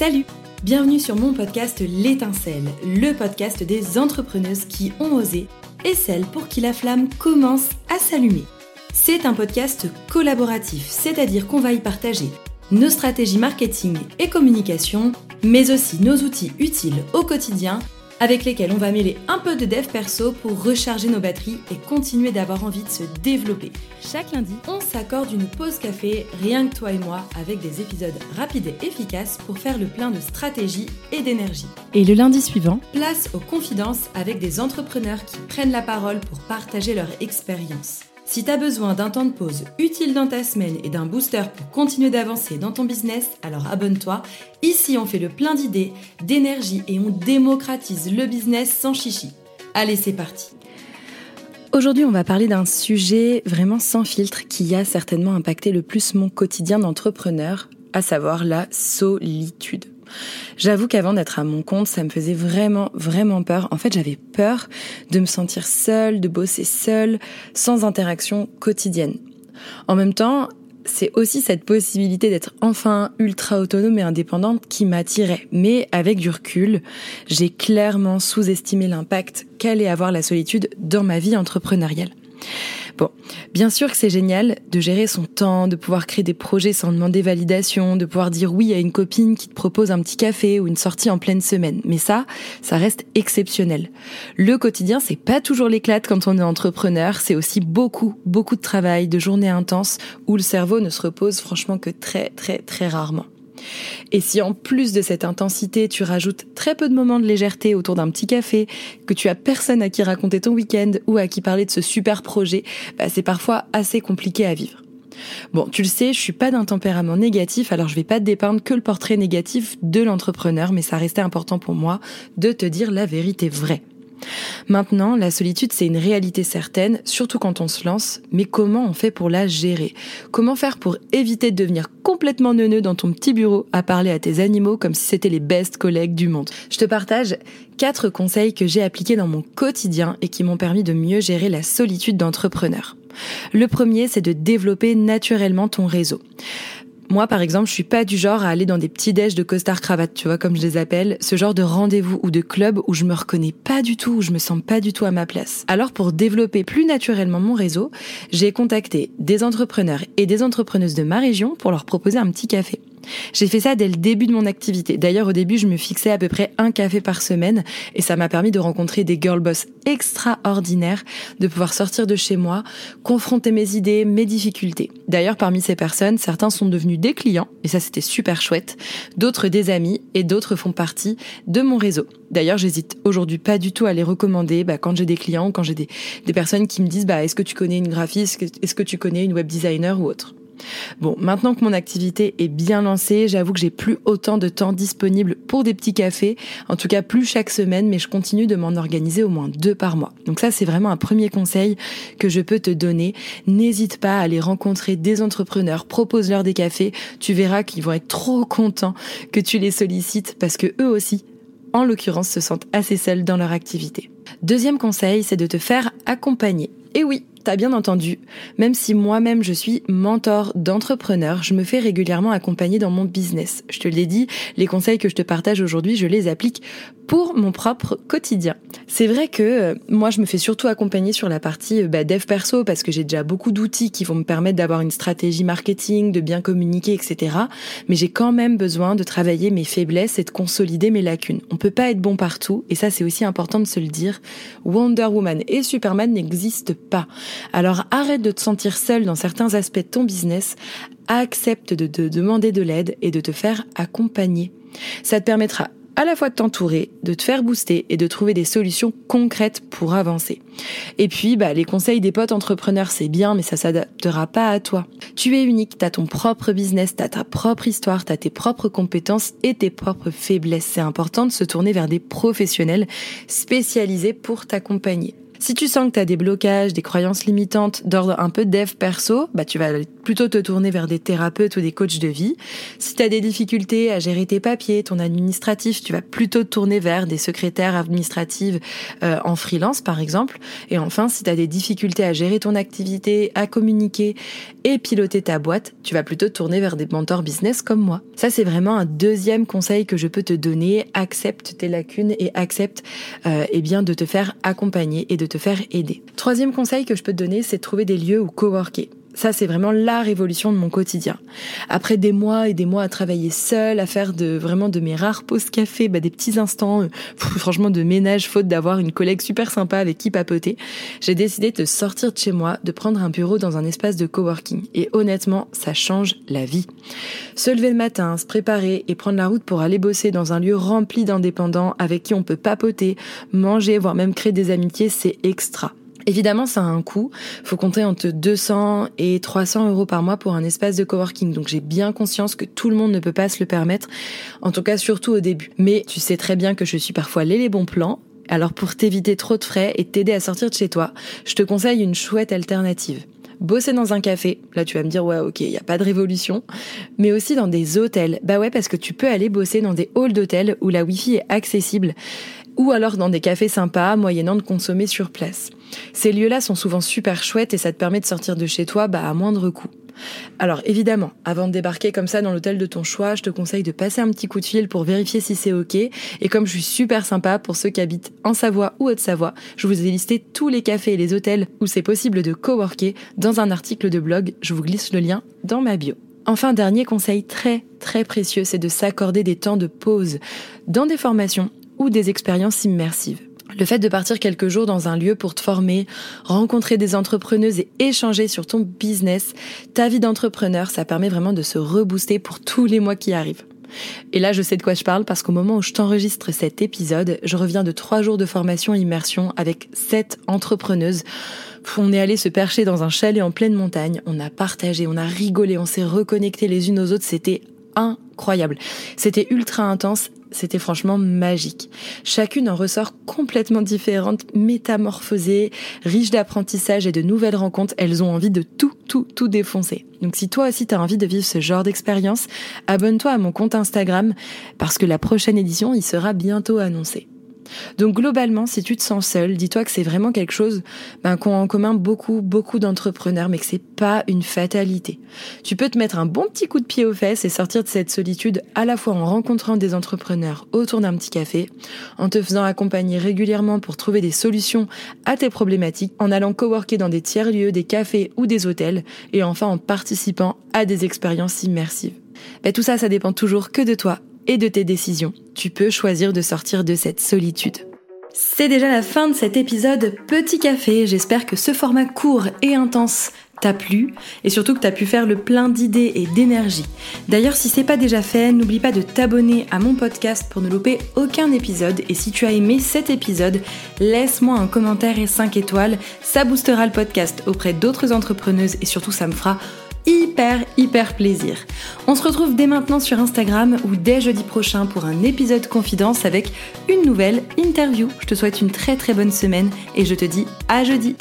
Salut Bienvenue sur mon podcast L'étincelle, le podcast des entrepreneuses qui ont osé et celles pour qui la flamme commence à s'allumer. C'est un podcast collaboratif, c'est-à-dire qu'on va y partager nos stratégies marketing et communication, mais aussi nos outils utiles au quotidien avec lesquels on va mêler un peu de dev perso pour recharger nos batteries et continuer d'avoir envie de se développer. Chaque lundi, on s'accorde une pause café, rien que toi et moi, avec des épisodes rapides et efficaces pour faire le plein de stratégie et d'énergie. Et le lundi suivant, place aux confidences avec des entrepreneurs qui prennent la parole pour partager leur expérience. Si tu as besoin d'un temps de pause utile dans ta semaine et d'un booster pour continuer d'avancer dans ton business, alors abonne-toi. Ici, on fait le plein d'idées, d'énergie et on démocratise le business sans chichi. Allez, c'est parti. Aujourd'hui, on va parler d'un sujet vraiment sans filtre qui a certainement impacté le plus mon quotidien d'entrepreneur, à savoir la solitude. J'avoue qu'avant d'être à mon compte, ça me faisait vraiment, vraiment peur. En fait, j'avais peur de me sentir seule, de bosser seule, sans interaction quotidienne. En même temps, c'est aussi cette possibilité d'être enfin ultra autonome et indépendante qui m'attirait. Mais avec du recul, j'ai clairement sous-estimé l'impact qu'allait avoir la solitude dans ma vie entrepreneuriale. Bien sûr que c'est génial de gérer son temps, de pouvoir créer des projets sans demander validation, de pouvoir dire oui à une copine qui te propose un petit café ou une sortie en pleine semaine. Mais ça, ça reste exceptionnel. Le quotidien, c'est pas toujours l'éclate quand on est entrepreneur, c'est aussi beaucoup, beaucoup de travail, de journées intenses où le cerveau ne se repose franchement que très, très, très rarement. Et si en plus de cette intensité, tu rajoutes très peu de moments de légèreté autour d'un petit café, que tu as personne à qui raconter ton week-end ou à qui parler de ce super projet, bah, c'est parfois assez compliqué à vivre. Bon, tu le sais, je suis pas d'un tempérament négatif, alors je vais pas te dépeindre que le portrait négatif de l'entrepreneur, mais ça restait important pour moi de te dire la vérité vraie. Maintenant, la solitude, c'est une réalité certaine, surtout quand on se lance, mais comment on fait pour la gérer? Comment faire pour éviter de devenir complètement neuneux dans ton petit bureau à parler à tes animaux comme si c'était les best collègues du monde? Je te partage quatre conseils que j'ai appliqués dans mon quotidien et qui m'ont permis de mieux gérer la solitude d'entrepreneur. Le premier, c'est de développer naturellement ton réseau. Moi, par exemple, je suis pas du genre à aller dans des petits déj de costard cravate, tu vois, comme je les appelle, ce genre de rendez-vous ou de club où je me reconnais pas du tout, où je me sens pas du tout à ma place. Alors, pour développer plus naturellement mon réseau, j'ai contacté des entrepreneurs et des entrepreneuses de ma région pour leur proposer un petit café. J'ai fait ça dès le début de mon activité. D'ailleurs, au début, je me fixais à peu près un café par semaine et ça m'a permis de rencontrer des girl boss extraordinaires, de pouvoir sortir de chez moi, confronter mes idées, mes difficultés. D'ailleurs, parmi ces personnes, certains sont devenus des clients et ça c'était super chouette, d'autres des amis et d'autres font partie de mon réseau. D'ailleurs, j'hésite aujourd'hui pas du tout à les recommander bah, quand j'ai des clients quand j'ai des, des personnes qui me disent bah, est-ce que tu connais une graphiste, est-ce que tu connais une web designer ou autre? Bon, maintenant que mon activité est bien lancée, j'avoue que j'ai plus autant de temps disponible pour des petits cafés, en tout cas plus chaque semaine, mais je continue de m'en organiser au moins deux par mois. Donc ça, c'est vraiment un premier conseil que je peux te donner. N'hésite pas à aller rencontrer des entrepreneurs, propose-leur des cafés, tu verras qu'ils vont être trop contents que tu les sollicites parce que eux aussi, en l'occurrence, se sentent assez seuls dans leur activité. Deuxième conseil, c'est de te faire accompagner. Et oui, T'as bien entendu, même si moi-même je suis mentor d'entrepreneur, je me fais régulièrement accompagner dans mon business. Je te l'ai dit, les conseils que je te partage aujourd'hui, je les applique pour mon propre quotidien. C'est vrai que euh, moi je me fais surtout accompagner sur la partie euh, bah, dev perso parce que j'ai déjà beaucoup d'outils qui vont me permettre d'avoir une stratégie marketing, de bien communiquer, etc. Mais j'ai quand même besoin de travailler mes faiblesses et de consolider mes lacunes. On peut pas être bon partout et ça c'est aussi important de se le dire. Wonder Woman et Superman n'existent pas. Alors arrête de te sentir seul dans certains aspects de ton business, accepte de te demander de l'aide et de te faire accompagner. Ça te permettra à la fois de t'entourer, de te faire booster et de trouver des solutions concrètes pour avancer. Et puis, bah, les conseils des potes entrepreneurs, c'est bien, mais ça s'adaptera pas à toi. Tu es unique, t'as ton propre business, t'as ta propre histoire, t'as tes propres compétences et tes propres faiblesses. C'est important de se tourner vers des professionnels spécialisés pour t'accompagner. Si tu sens que tu as des blocages, des croyances limitantes d'ordre un peu dev perso, bah tu vas plutôt te tourner vers des thérapeutes ou des coachs de vie. Si tu as des difficultés à gérer tes papiers, ton administratif, tu vas plutôt te tourner vers des secrétaires administratives euh, en freelance par exemple. Et enfin, si tu as des difficultés à gérer ton activité, à communiquer et piloter ta boîte, tu vas plutôt te tourner vers des mentors business comme moi. Ça c'est vraiment un deuxième conseil que je peux te donner. Accepte tes lacunes et accepte euh, eh bien de te faire accompagner et de te faire aider. Troisième conseil que je peux te donner, c'est de trouver des lieux où coworker. Ça, c'est vraiment la révolution de mon quotidien. Après des mois et des mois à travailler seule, à faire de vraiment de mes rares pauses café, bah, des petits instants, euh, franchement, de ménage, faute d'avoir une collègue super sympa avec qui papoter, j'ai décidé de sortir de chez moi, de prendre un bureau dans un espace de coworking. Et honnêtement, ça change la vie. Se lever le matin, se préparer et prendre la route pour aller bosser dans un lieu rempli d'indépendants avec qui on peut papoter, manger, voire même créer des amitiés, c'est extra. Évidemment, ça a un coût. Faut compter entre 200 et 300 euros par mois pour un espace de coworking. Donc j'ai bien conscience que tout le monde ne peut pas se le permettre. En tout cas, surtout au début. Mais tu sais très bien que je suis parfois les bons plans. Alors pour t'éviter trop de frais et t'aider à sortir de chez toi, je te conseille une chouette alternative bosser dans un café. Là, tu vas me dire, ouais, ok, il n'y a pas de révolution. Mais aussi dans des hôtels. Bah ouais, parce que tu peux aller bosser dans des halls d'hôtels où la Wi-Fi est accessible. Ou alors dans des cafés sympas, moyennant de consommer sur place. Ces lieux-là sont souvent super chouettes et ça te permet de sortir de chez toi bah, à moindre coût. Alors évidemment, avant de débarquer comme ça dans l'hôtel de ton choix, je te conseille de passer un petit coup de fil pour vérifier si c'est ok. Et comme je suis super sympa pour ceux qui habitent en Savoie ou Haute-Savoie, je vous ai listé tous les cafés et les hôtels où c'est possible de coworker dans un article de blog. Je vous glisse le lien dans ma bio. Enfin, dernier conseil très très précieux, c'est de s'accorder des temps de pause dans des formations ou des expériences immersives. Le fait de partir quelques jours dans un lieu pour te former, rencontrer des entrepreneuses et échanger sur ton business, ta vie d'entrepreneur, ça permet vraiment de se rebooster pour tous les mois qui arrivent. Et là, je sais de quoi je parle parce qu'au moment où je t'enregistre cet épisode, je reviens de trois jours de formation immersion avec sept entrepreneuses. On est allé se percher dans un chalet en pleine montagne, on a partagé, on a rigolé, on s'est reconnecté les unes aux autres, c'était incroyable. C'était ultra intense c'était franchement magique. Chacune en ressort complètement différente, métamorphosée, riche d'apprentissage et de nouvelles rencontres. Elles ont envie de tout, tout, tout défoncer. Donc si toi aussi tu as envie de vivre ce genre d'expérience, abonne-toi à mon compte Instagram parce que la prochaine édition y sera bientôt annoncée. Donc globalement, si tu te sens seul, dis-toi que c'est vraiment quelque chose ben, qu'ont en commun beaucoup, beaucoup d'entrepreneurs, mais que c'est pas une fatalité. Tu peux te mettre un bon petit coup de pied aux fesses et sortir de cette solitude à la fois en rencontrant des entrepreneurs autour d'un petit café, en te faisant accompagner régulièrement pour trouver des solutions à tes problématiques, en allant coworker dans des tiers-lieux, des cafés ou des hôtels, et enfin en participant à des expériences immersives. Ben, tout ça, ça dépend toujours que de toi et de tes décisions. Tu peux choisir de sortir de cette solitude. C'est déjà la fin de cet épisode Petit Café. J'espère que ce format court et intense t'a plu et surtout que t'as pu faire le plein d'idées et d'énergie. D'ailleurs, si c'est pas déjà fait, n'oublie pas de t'abonner à mon podcast pour ne louper aucun épisode. Et si tu as aimé cet épisode, laisse-moi un commentaire et 5 étoiles. Ça boostera le podcast auprès d'autres entrepreneuses et surtout ça me fera hyper hyper plaisir. On se retrouve dès maintenant sur Instagram ou dès jeudi prochain pour un épisode confidence avec une nouvelle interview. Je te souhaite une très très bonne semaine et je te dis à jeudi.